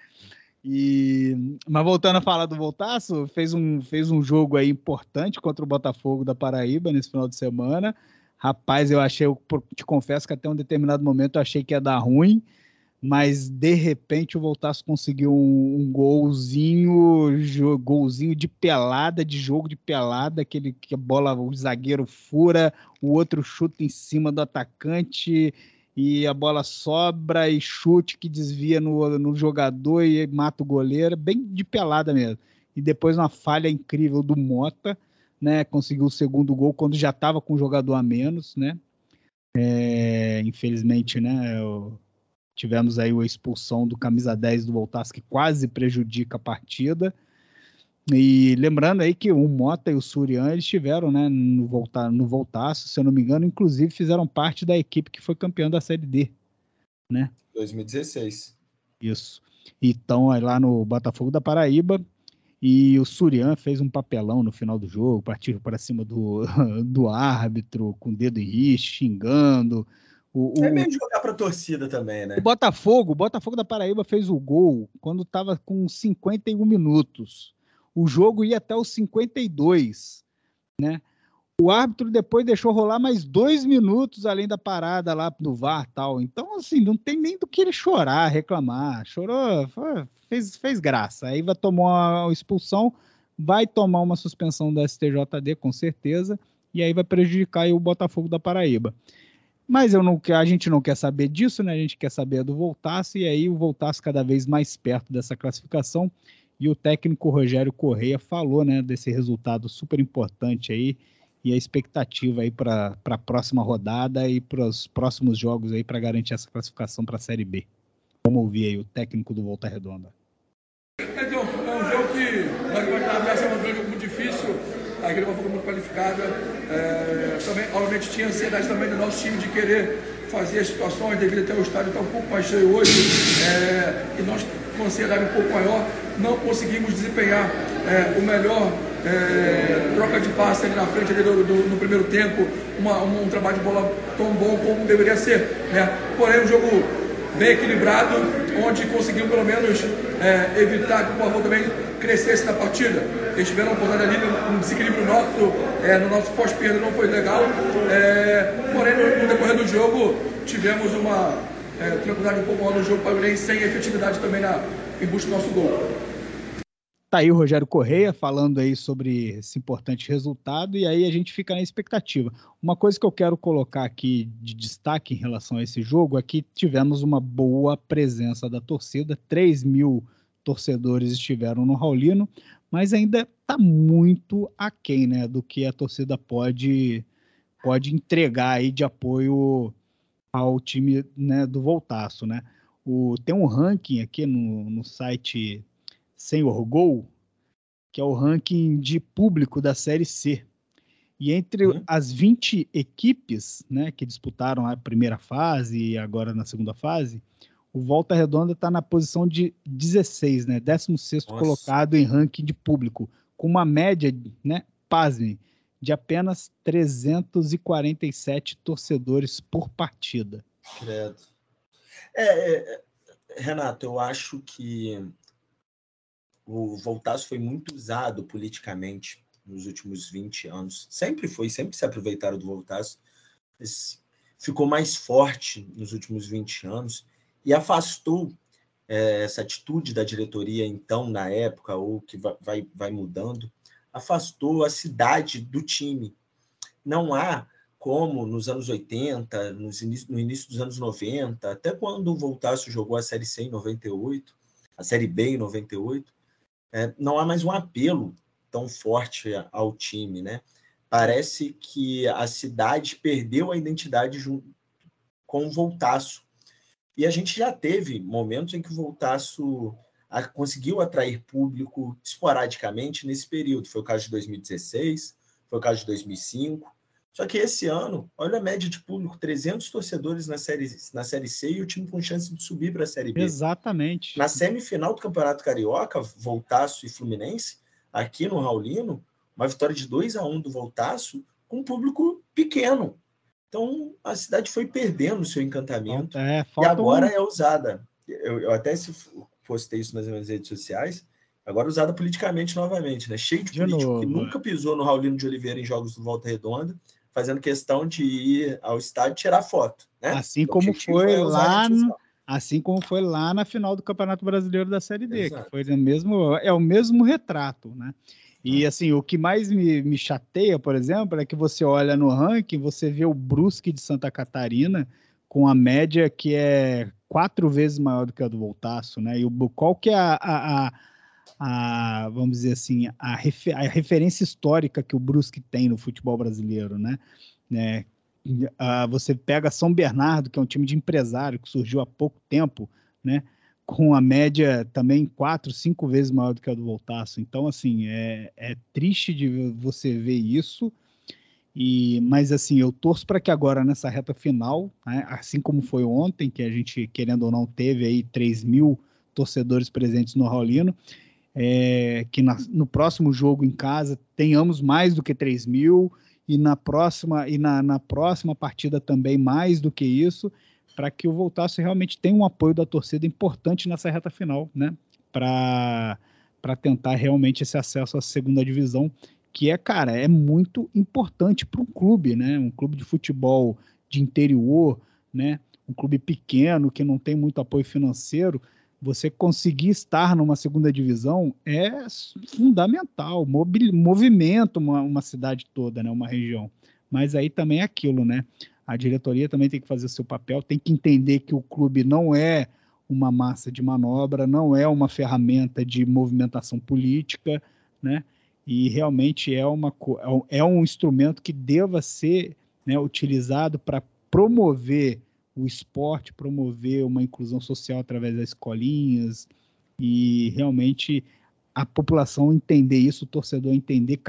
E, mas voltando a falar do Voltaço, fez um, fez um jogo aí importante contra o Botafogo da Paraíba nesse final de semana. Rapaz, eu achei, eu te confesso que até um determinado momento eu achei que ia dar ruim mas de repente o Voltaço conseguiu um, um golzinho, golzinho de pelada, de jogo de pelada, aquele que a bola, o zagueiro fura, o outro chuta em cima do atacante e a bola sobra e chute que desvia no, no jogador e mata o goleiro, bem de pelada mesmo. E depois uma falha incrível do Mota, né? Conseguiu o segundo gol quando já estava com o jogador a menos, né? É, infelizmente, né? O, Tivemos aí a expulsão do camisa 10 do Voltaço, que quase prejudica a partida. E lembrando aí que o Mota e o Surian eles estiveram né, no, volta, no Voltaço, se eu não me engano, inclusive fizeram parte da equipe que foi campeã da Série D. Né? 2016. Isso. Então, aí lá no Botafogo da Paraíba, e o Surian fez um papelão no final do jogo, partiu para cima do, <laughs> do árbitro, com o dedo em risco, xingando, o, o, é meio jogar para a torcida também, né? O Botafogo, o Botafogo da Paraíba fez o gol quando estava com 51 minutos. O jogo ia até os 52, né? O árbitro depois deixou rolar mais dois minutos além da parada lá no VAR tal. Então, assim, não tem nem do que ele chorar, reclamar. Chorou, fez, fez graça. Aí vai tomar uma expulsão, vai tomar uma suspensão do STJD, com certeza, e aí vai prejudicar o Botafogo da Paraíba. Mas eu não, a gente não quer saber disso, né? A gente quer saber do Voltaço, e aí o Voltaço cada vez mais perto dessa classificação. E o técnico Rogério Correia falou, né, desse resultado super importante aí e a expectativa aí para a próxima rodada e para os próximos jogos aí para garantir essa classificação para a Série B. Vamos ouvir aí o técnico do Volta Redonda. Então, é um jogo que vamos estar um jogo muito difícil a equipe foi muito qualificada. É, também, obviamente, tinha ansiedade também do nosso time de querer fazer as situações devido até o estádio estar um pouco mais cheio hoje. É, e nós com ansiedade um pouco maior, não conseguimos desempenhar é, o melhor é, troca de passe ali na frente ali do, do, no primeiro tempo, uma, um, um, trabalho de bola tão bom como deveria ser. Né? Porém, um jogo bem equilibrado, onde conseguimos pelo menos é, evitar que o Pavão também crescesse na partida. Eles tiveram uma oportunidade ali, um desequilíbrio nosso, é, no nosso pós-perda não foi legal. É, porém, no, no, decorrer do jogo, tivemos uma é, tranquilidade um pouco maior no jogo, porém sem efetividade também na, em busca do nosso gol. Tá aí o Rogério Correia falando aí sobre esse importante resultado e aí a gente fica na expectativa. Uma coisa que eu quero colocar aqui de destaque em relação a esse jogo é que tivemos uma boa presença da torcida, 3 mil torcedores estiveram no Raulino, mas ainda está muito aquém né, do que a torcida pode, pode entregar aí de apoio ao time né, do Voltaço. Né? O, tem um ranking aqui no, no site Senhor Gol, que é o ranking de público da Série C. E entre uhum. as 20 equipes né, que disputaram a primeira fase e agora na segunda fase, o Volta Redonda está na posição de 16, né, 16 colocado em ranking de público, com uma média, né, pasme, de apenas 347 torcedores por partida. Credo. É, é, Renato, eu acho que o Voltaço foi muito usado politicamente nos últimos 20 anos. Sempre foi, sempre se aproveitaram do Voltaço. Mas ficou mais forte nos últimos 20 anos e afastou é, essa atitude da diretoria, então, na época, ou que vai, vai mudando, afastou a cidade do time. Não há como nos anos 80, nos no início dos anos 90, até quando o Voltaço jogou a Série C em 98, a Série B em 98, é, não há mais um apelo tão forte ao time, né? Parece que a cidade perdeu a identidade com o Voltaço. E a gente já teve momentos em que o Voltaço conseguiu atrair público esporadicamente nesse período. Foi o caso de 2016, foi o caso de 2005, só que esse ano, olha a média de público, 300 torcedores na série, na série C e o time com chance de subir para a Série B. Exatamente. Na semifinal do Campeonato Carioca, Voltaço e Fluminense, aqui no Raulino, uma vitória de 2 a 1 do Voltaço, com um público pequeno. Então, a cidade foi perdendo o seu encantamento é, e agora um... é usada. Eu, eu até se postei isso nas minhas redes sociais, agora usada politicamente novamente, né? Cheio de, de político novo, que nunca pisou no Raulino de Oliveira em jogos do Volta Redonda, fazendo questão de ir ao estádio tirar foto. Né? Assim como foi é lá, no, assim como foi lá na final do Campeonato Brasileiro da Série D, Exato. que foi o mesmo, é o mesmo retrato, né? E assim, o que mais me, me chateia, por exemplo, é que você olha no ranking, você vê o Brusque de Santa Catarina com a média que é quatro vezes maior do que a do Voltaço, né? E o, qual que é a, a, a a, vamos dizer assim, a, refer, a referência histórica que o Brusque tem no futebol brasileiro, né? né? você pega São Bernardo, que é um time de empresário que surgiu há pouco tempo, né? Com a média também quatro, cinco vezes maior do que a do Voltaço. Então, assim, é, é triste de você ver isso. E, mas assim, eu torço para que agora nessa reta final, né, assim como foi ontem, que a gente, querendo ou não, teve aí 3 mil torcedores presentes no Raulino, é, que na, no próximo jogo em casa tenhamos mais do que 3 mil e na próxima e na, na próxima partida também mais do que isso, para que o Voltaço realmente tenha um apoio da torcida importante nessa reta final, né? Para para tentar realmente esse acesso à segunda divisão, que é, cara, é muito importante para um clube, né? Um clube de futebol de interior, né? Um clube pequeno que não tem muito apoio financeiro, você conseguir estar numa segunda divisão é fundamental, movimento uma, uma cidade toda, né, uma região. Mas aí também é aquilo, né? A diretoria também tem que fazer o seu papel, tem que entender que o clube não é uma massa de manobra, não é uma ferramenta de movimentação política, né? E realmente é, uma, é um instrumento que deva ser né, utilizado para promover o esporte, promover uma inclusão social através das escolinhas e realmente a população entender isso, o torcedor entender,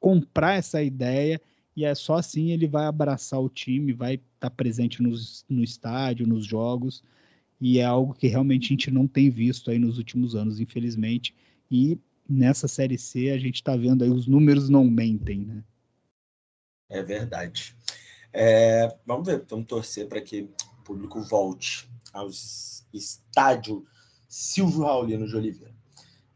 comprar essa ideia e é só assim ele vai abraçar o time, vai estar presente nos, no estádio, nos jogos e é algo que realmente a gente não tem visto aí nos últimos anos, infelizmente. E nessa série C a gente está vendo aí os números não mentem, né? É verdade. É, vamos ver, vamos torcer para que o público volte ao estádio Silvio Raulino de Oliveira.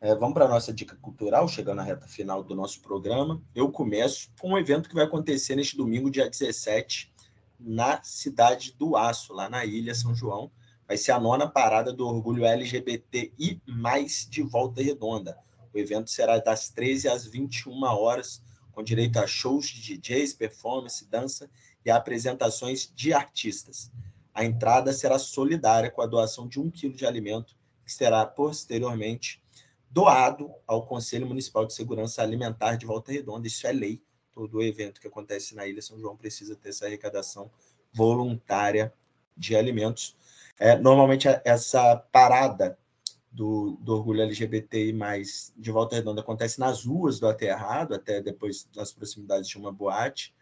É, vamos para a nossa dica cultural, chegando na reta final do nosso programa. Eu começo com um evento que vai acontecer neste domingo, dia 17, na cidade do Aço, lá na Ilha São João. Vai ser a nona parada do Orgulho LGBTI, mais de Volta Redonda. O evento será das 13 às 21 horas, com direito a shows de DJs, performance, dança e apresentações de artistas. A entrada será solidária com a doação de um quilo de alimento, que será posteriormente doado ao Conselho Municipal de Segurança Alimentar de Volta Redonda. Isso é lei. Todo evento que acontece na Ilha São João precisa ter essa arrecadação voluntária de alimentos. É, normalmente, essa parada do, do orgulho LGBTI de Volta Redonda acontece nas ruas do Aterrado, até depois nas proximidades de uma boate,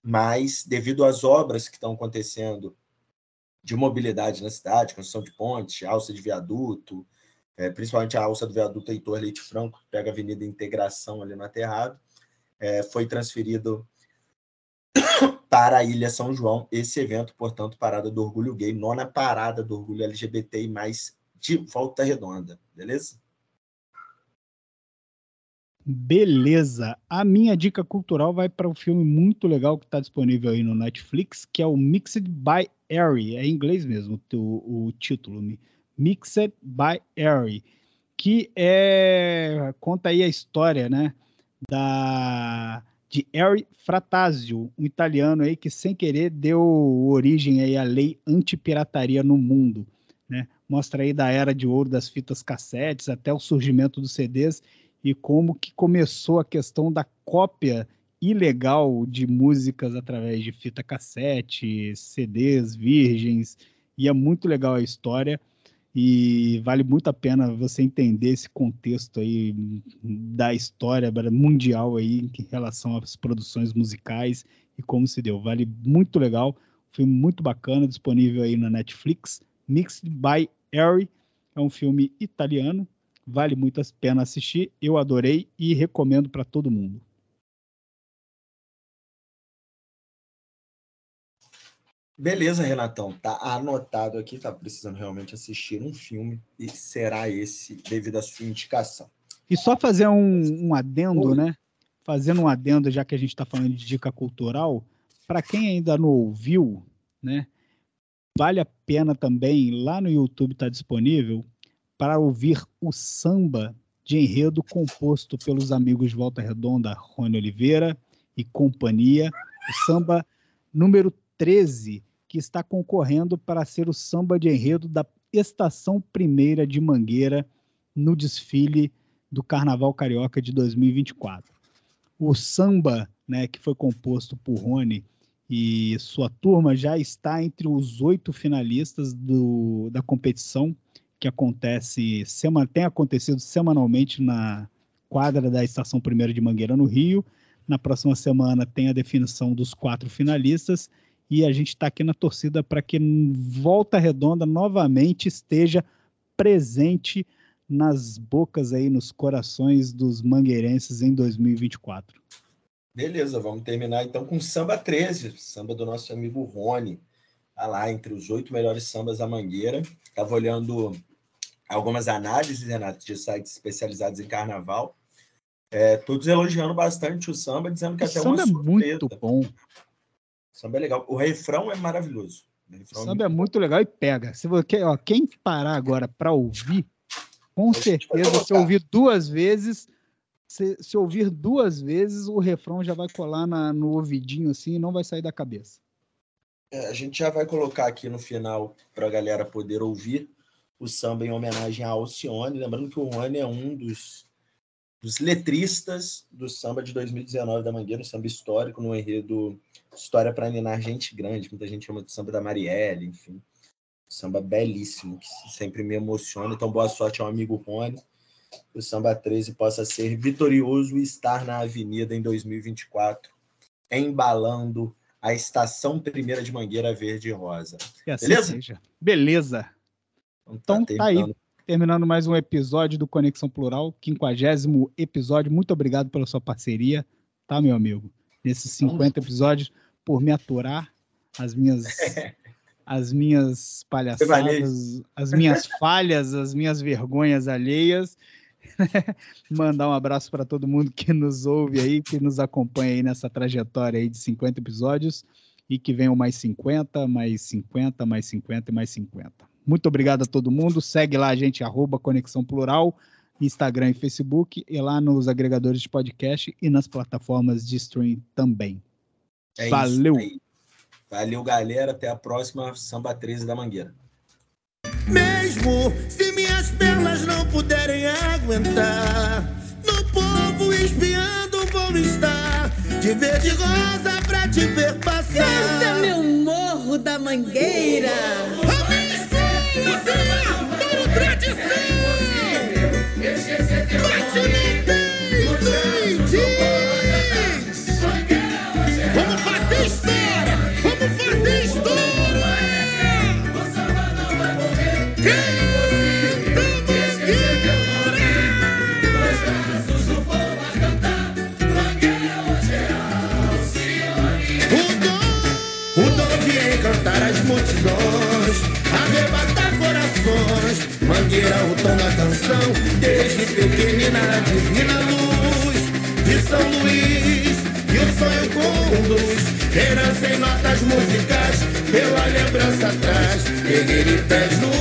mas devido às obras que estão acontecendo de mobilidade na cidade, construção de pontes, alça de viaduto, é, principalmente a alça do viaduto Heitor Leite Franco, que pega a Avenida Integração ali no Aterrado, é, foi transferido <coughs> para a Ilha São João. Esse evento, portanto, Parada do Orgulho Gay, nona parada do Orgulho LGBTI, mais de Volta Redonda, beleza? Beleza. A minha dica cultural vai para um filme muito legal que está disponível aí no Netflix, que é o Mixed by Harry. É em inglês mesmo o, o título. Mixed by Harry. Que é, conta aí a história, né? Da, de Harry Frattasio, um italiano aí que sem querer deu origem aí à lei anti-pirataria no mundo. Né? Mostra aí da era de ouro das fitas cassetes até o surgimento dos CDs e como que começou a questão da cópia ilegal de músicas através de fita cassete, CDs virgens, e é muito legal a história e vale muito a pena você entender esse contexto aí da história mundial aí em relação às produções musicais e como se deu. Vale muito legal, filme muito bacana, disponível aí na Netflix, Mixed by Harry, é um filme italiano Vale muito a pena assistir. Eu adorei e recomendo para todo mundo. Beleza, Renatão. Tá anotado aqui, tá precisando realmente assistir um filme e será esse devido à sua indicação. E só fazer um, um adendo, Oi. né? Fazendo um adendo, já que a gente está falando de dica cultural, para quem ainda não ouviu, né? Vale a pena também, lá no YouTube está disponível, para ouvir o samba de enredo composto pelos amigos Volta Redonda, Rony Oliveira e companhia, o samba número 13, que está concorrendo para ser o samba de enredo da Estação Primeira de Mangueira no desfile do Carnaval Carioca de 2024. O samba, né, que foi composto por Rony e sua turma, já está entre os oito finalistas do, da competição que acontece, tem acontecido semanalmente na quadra da Estação Primeira de Mangueira, no Rio. Na próxima semana tem a definição dos quatro finalistas e a gente está aqui na torcida para que Volta Redonda novamente esteja presente nas bocas aí, nos corações dos mangueirenses em 2024. Beleza, vamos terminar então com Samba 13, samba do nosso amigo Rony. Tá lá entre os oito melhores sambas da Mangueira. Estava olhando algumas análises, Renato, de sites especializados em carnaval. É, todos elogiando bastante o samba, dizendo que o até samba uma surpresa. é muito bom. O samba é legal. O refrão é maravilhoso. O, o samba é muito, é muito legal e pega. Se você, ó, quem parar agora para ouvir, com certeza, se ouvir duas vezes, se, se, ouvir duas vezes, o refrão já vai colar na, no ouvidinho assim e não vai sair da cabeça. É, a gente já vai colocar aqui no final para a galera poder ouvir o samba em homenagem a Alcione. Lembrando que o Rony é um dos, dos letristas do samba de 2019 da Mangueira, um samba histórico no enredo História para Ninar Gente Grande, muita gente chama de samba da Marielle, enfim. Samba belíssimo, que sempre me emociona. Então, boa sorte ao amigo Rony. Que o Samba 13 possa ser vitorioso e estar na avenida em 2024, embalando a estação primeira de Mangueira Verde e Rosa. Assim Beleza? Seja. Beleza. Então tá, tá aí, terminando mais um episódio do Conexão Plural, quinquagésimo episódio. Muito obrigado pela sua parceria, tá, meu amigo? Nesses 50 episódios, por me aturar as minhas <laughs> as minhas palhaçadas, as minhas falhas, as minhas vergonhas alheias. <laughs> Mandar um abraço para todo mundo que nos ouve aí, que nos acompanha aí nessa trajetória aí de 50 episódios e que venham mais 50, mais 50, mais 50 e mais 50. Muito obrigado a todo mundo. Segue lá a gente, arroba Conexão Plural, Instagram e Facebook, e lá nos agregadores de podcast e nas plataformas de stream também. É Valeu! Valeu, galera. Até a próxima Samba 13 da Mangueira. Mesmo se minhas pernas não puderem aguentar, no povo espiando vou estar. De verde rosa pra te ver passar. Canta meu morro da Mangueira. Amigo, mangueira o tom da canção, desde pequenina a divina luz de São Luís, e o sonho conduz, herança em notas musicais, pela lembrança atrás, erguer pés no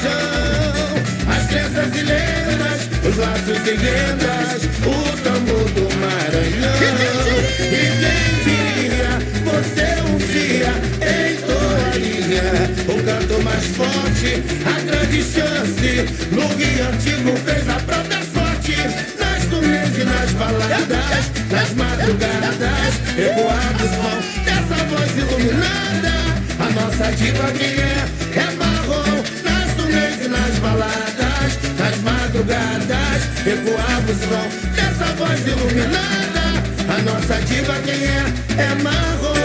chão, as crenças e lendas, os laços e rendas, o tambor do Maranhão, o canto mais forte, a grande chance. No Rio Antigo fez a própria sorte. Nas turnês e nas baladas, nas madrugadas, ecoados vão dessa voz iluminada. A nossa diva quem é? É marrom. Nas turnês e nas baladas, nas madrugadas, ecoados vão dessa voz iluminada. A nossa diva quem é? É marrom.